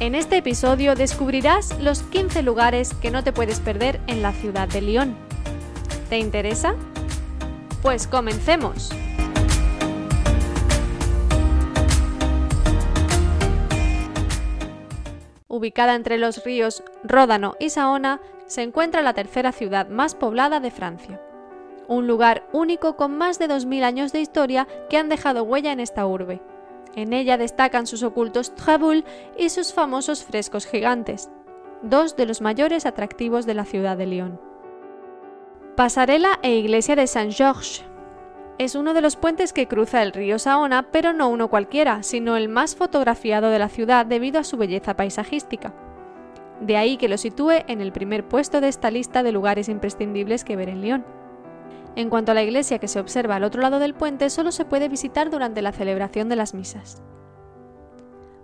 En este episodio descubrirás los 15 lugares que no te puedes perder en la ciudad de Lyon. ¿Te interesa? Pues comencemos. Ubicada entre los ríos Ródano y Saona, se encuentra la tercera ciudad más poblada de Francia. Un lugar único con más de 2.000 años de historia que han dejado huella en esta urbe. En ella destacan sus ocultos traboules y sus famosos frescos gigantes, dos de los mayores atractivos de la ciudad de Lyon. Pasarela e iglesia de Saint-Georges. Es uno de los puentes que cruza el río Saona, pero no uno cualquiera, sino el más fotografiado de la ciudad debido a su belleza paisajística. De ahí que lo sitúe en el primer puesto de esta lista de lugares imprescindibles que ver en Lyon. En cuanto a la iglesia que se observa al otro lado del puente, solo se puede visitar durante la celebración de las misas.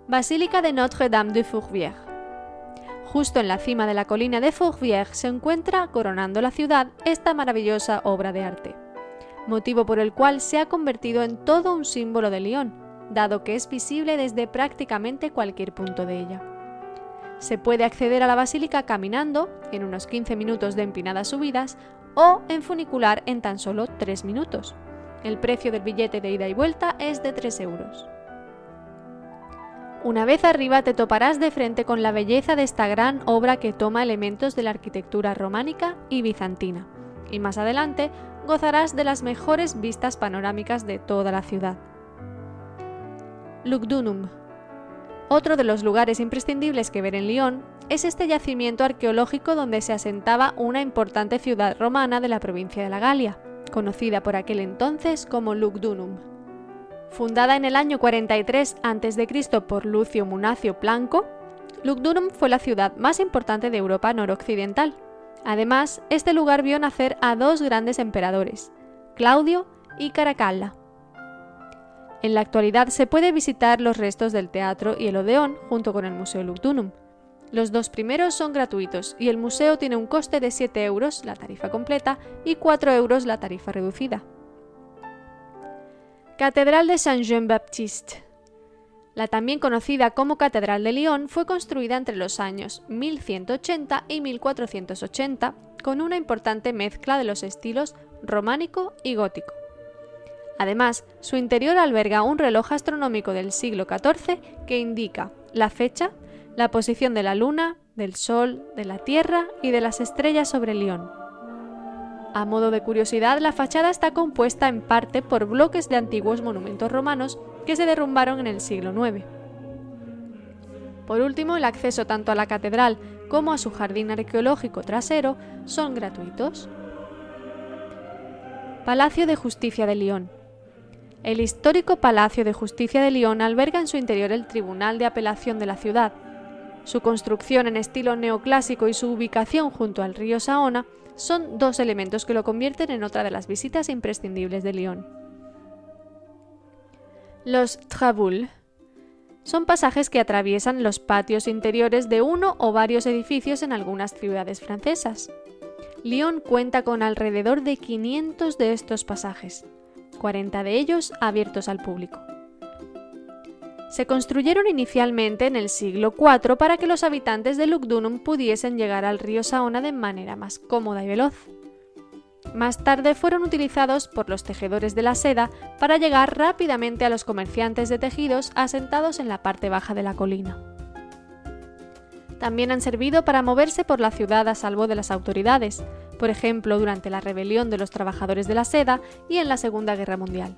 Basílica de Notre-Dame de Fourvière. Justo en la cima de la colina de Fourvière se encuentra, coronando la ciudad, esta maravillosa obra de arte, motivo por el cual se ha convertido en todo un símbolo de Lyon, dado que es visible desde prácticamente cualquier punto de ella. Se puede acceder a la basílica caminando, en unos 15 minutos de empinadas subidas, o en funicular en tan solo 3 minutos. El precio del billete de ida y vuelta es de 3 euros. Una vez arriba te toparás de frente con la belleza de esta gran obra que toma elementos de la arquitectura románica y bizantina, y más adelante gozarás de las mejores vistas panorámicas de toda la ciudad. Lugdunum. Otro de los lugares imprescindibles que ver en Lyon es este yacimiento arqueológico donde se asentaba una importante ciudad romana de la provincia de la Galia, conocida por aquel entonces como Lugdunum. Fundada en el año 43 a.C. por Lucio Munacio Planco, Lugdunum fue la ciudad más importante de Europa noroccidental. Además, este lugar vio nacer a dos grandes emperadores, Claudio y Caracalla. En la actualidad se puede visitar los restos del teatro y el Odeón junto con el Museo Lugdunum, los dos primeros son gratuitos y el museo tiene un coste de 7 euros la tarifa completa y 4 euros la tarifa reducida. Catedral de Saint-Jean-Baptiste. La también conocida como Catedral de Lyon fue construida entre los años 1180 y 1480 con una importante mezcla de los estilos románico y gótico. Además, su interior alberga un reloj astronómico del siglo XIV que indica la fecha la posición de la Luna, del Sol, de la Tierra y de las estrellas sobre Lyon. A modo de curiosidad, la fachada está compuesta en parte por bloques de antiguos monumentos romanos que se derrumbaron en el siglo IX. Por último, el acceso tanto a la catedral como a su jardín arqueológico trasero son gratuitos. Palacio de Justicia de Lyon. El histórico Palacio de Justicia de Lyon alberga en su interior el Tribunal de Apelación de la ciudad, su construcción en estilo neoclásico y su ubicación junto al río Saona son dos elementos que lo convierten en otra de las visitas imprescindibles de Lyon. Los traboules son pasajes que atraviesan los patios interiores de uno o varios edificios en algunas ciudades francesas. Lyon cuenta con alrededor de 500 de estos pasajes, 40 de ellos abiertos al público se construyeron inicialmente en el siglo IV para que los habitantes de Lugdunum pudiesen llegar al río Saona de manera más cómoda y veloz. Más tarde fueron utilizados por los tejedores de la seda para llegar rápidamente a los comerciantes de tejidos asentados en la parte baja de la colina. También han servido para moverse por la ciudad a salvo de las autoridades, por ejemplo durante la rebelión de los trabajadores de la seda y en la Segunda Guerra Mundial.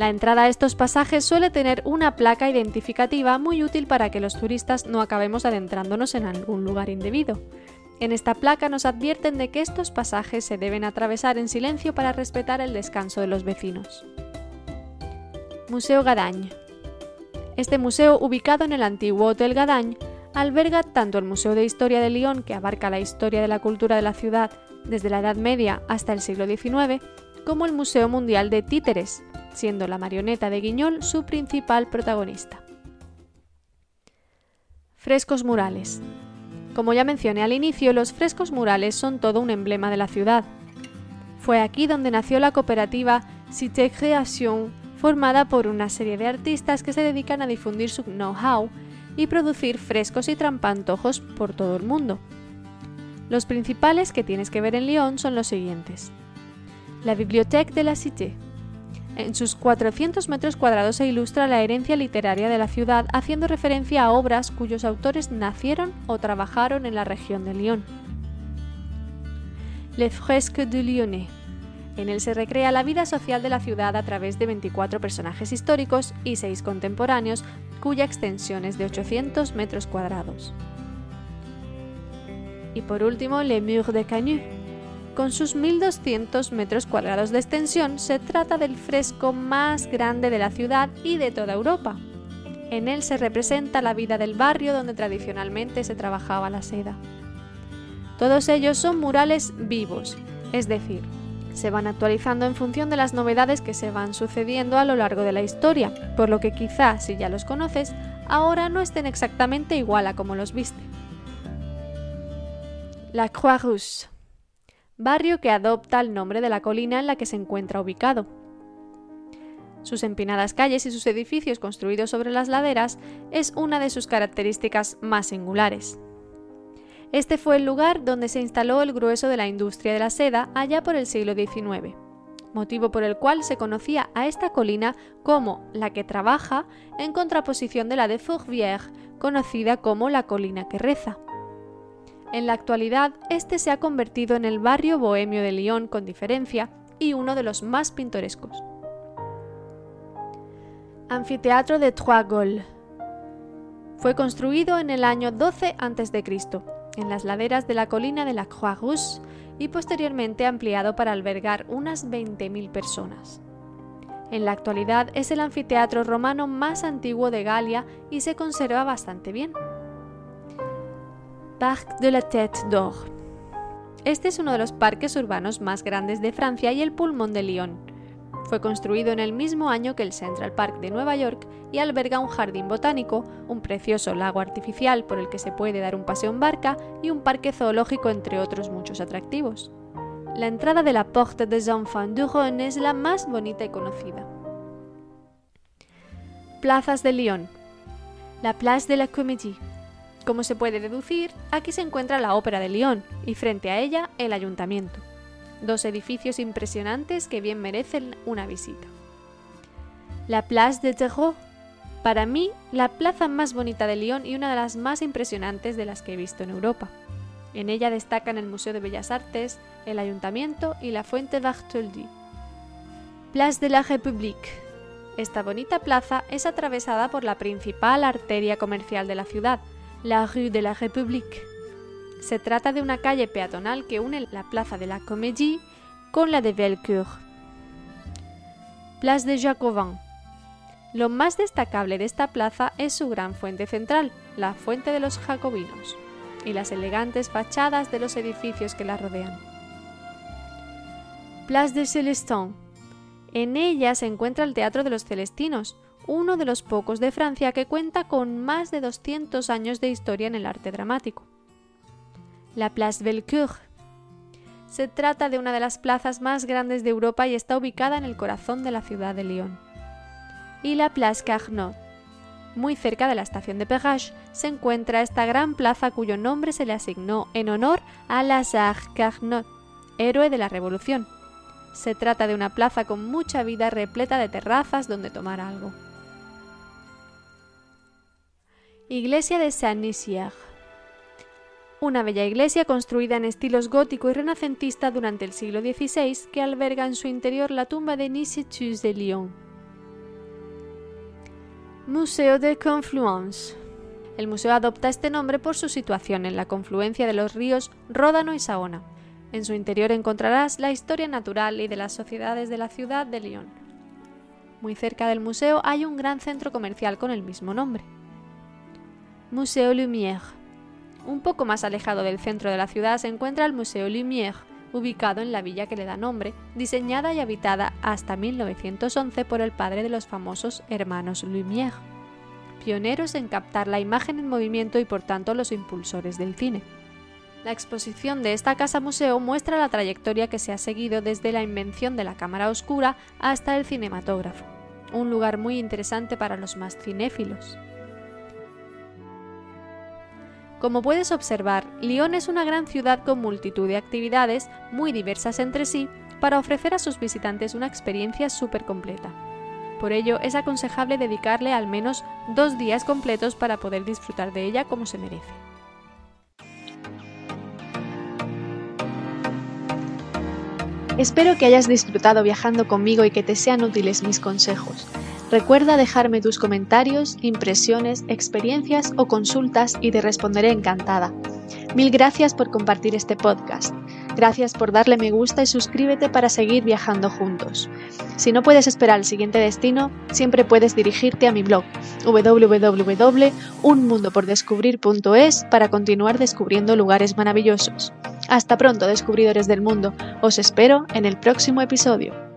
La entrada a estos pasajes suele tener una placa identificativa muy útil para que los turistas no acabemos adentrándonos en algún lugar indebido. En esta placa nos advierten de que estos pasajes se deben atravesar en silencio para respetar el descanso de los vecinos. Museo Gadagne. Este museo, ubicado en el antiguo Hotel Gadagne, alberga tanto el Museo de Historia de Lyon, que abarca la historia de la cultura de la ciudad desde la Edad Media hasta el siglo XIX, como el Museo Mundial de Títeres, siendo la marioneta de Guiñol su principal protagonista. Frescos murales. Como ya mencioné al inicio, los frescos murales son todo un emblema de la ciudad. Fue aquí donde nació la cooperativa Cité Création, formada por una serie de artistas que se dedican a difundir su know-how y producir frescos y trampantojos por todo el mundo. Los principales que tienes que ver en Lyon son los siguientes. La Bibliothèque de la Cité. En sus 400 metros cuadrados se ilustra la herencia literaria de la ciudad haciendo referencia a obras cuyos autores nacieron o trabajaron en la región de Lyon. Les Fresques du Lyonnais. En él se recrea la vida social de la ciudad a través de 24 personajes históricos y 6 contemporáneos, cuya extensión es de 800 metros cuadrados. Y por último, Le Mur de Canu. Con sus 1.200 metros cuadrados de extensión, se trata del fresco más grande de la ciudad y de toda Europa. En él se representa la vida del barrio donde tradicionalmente se trabajaba la seda. Todos ellos son murales vivos, es decir, se van actualizando en función de las novedades que se van sucediendo a lo largo de la historia, por lo que quizá, si ya los conoces, ahora no estén exactamente igual a como los viste. La Croix-Rousse, barrio que adopta el nombre de la colina en la que se encuentra ubicado. Sus empinadas calles y sus edificios construidos sobre las laderas es una de sus características más singulares. Este fue el lugar donde se instaló el grueso de la industria de la seda allá por el siglo XIX, motivo por el cual se conocía a esta colina como la que trabaja en contraposición de la de Fourvière, conocida como la colina que reza. En la actualidad, este se ha convertido en el barrio bohemio de Lyon con diferencia y uno de los más pintorescos. Anfiteatro de Trois Gaules. Fue construido en el año 12 a.C., en las laderas de la colina de la Croix-Rousse y posteriormente ampliado para albergar unas 20.000 personas. En la actualidad es el anfiteatro romano más antiguo de Galia y se conserva bastante bien. Parc de la Tête d'Or. Este es uno de los parques urbanos más grandes de Francia y el pulmón de Lyon. Fue construido en el mismo año que el Central Park de Nueva York y alberga un jardín botánico, un precioso lago artificial por el que se puede dar un paseo en barca y un parque zoológico entre otros muchos atractivos. La entrada de la Porte des Enfants du Rhône es la más bonita y conocida. Plazas de Lyon. La Place de la Comédie como se puede deducir, aquí se encuentra la Ópera de Lyon y frente a ella el Ayuntamiento. Dos edificios impresionantes que bien merecen una visita. La Place de Terreau. Para mí, la plaza más bonita de Lyon y una de las más impresionantes de las que he visto en Europa. En ella destacan el Museo de Bellas Artes, el Ayuntamiento y la Fuente Bartholdi. Place de la République. Esta bonita plaza es atravesada por la principal arteria comercial de la ciudad, la Rue de la République. Se trata de una calle peatonal que une la plaza de la Comédie con la de Belcourt. Place de Jacobin. Lo más destacable de esta plaza es su gran fuente central, la Fuente de los Jacobinos, y las elegantes fachadas de los edificios que la rodean. Place de Célestin. En ella se encuentra el Teatro de los Celestinos, uno de los pocos de Francia que cuenta con más de 200 años de historia en el arte dramático. La Place Belcourt. Se trata de una de las plazas más grandes de Europa y está ubicada en el corazón de la ciudad de Lyon. Y la Place Carnot. Muy cerca de la estación de Perrache se encuentra esta gran plaza cuyo nombre se le asignó en honor a Lazare Carnot, héroe de la Revolución. Se trata de una plaza con mucha vida repleta de terrazas donde tomar algo. Iglesia de Saint-Nizier. Una bella iglesia construida en estilos gótico y renacentista durante el siglo XVI que alberga en su interior la tumba de Nicétus de Lyon. Museo de Confluence. El museo adopta este nombre por su situación en la confluencia de los ríos Ródano y Saona. En su interior encontrarás la historia natural y de las sociedades de la ciudad de Lyon. Muy cerca del museo hay un gran centro comercial con el mismo nombre. Museo Lumière. Un poco más alejado del centro de la ciudad se encuentra el Museo Lumière, ubicado en la villa que le da nombre, diseñada y habitada hasta 1911 por el padre de los famosos hermanos Lumière, pioneros en captar la imagen en movimiento y por tanto los impulsores del cine. La exposición de esta casa museo muestra la trayectoria que se ha seguido desde la invención de la cámara oscura hasta el cinematógrafo, un lugar muy interesante para los más cinéfilos. Como puedes observar, Lyon es una gran ciudad con multitud de actividades muy diversas entre sí para ofrecer a sus visitantes una experiencia súper completa. Por ello, es aconsejable dedicarle al menos dos días completos para poder disfrutar de ella como se merece. Espero que hayas disfrutado viajando conmigo y que te sean útiles mis consejos. Recuerda dejarme tus comentarios, impresiones, experiencias o consultas y te responderé encantada. Mil gracias por compartir este podcast. Gracias por darle me gusta y suscríbete para seguir viajando juntos. Si no puedes esperar al siguiente destino, siempre puedes dirigirte a mi blog www.unmundopordescubrir.es para continuar descubriendo lugares maravillosos. Hasta pronto, descubridores del mundo. Os espero en el próximo episodio.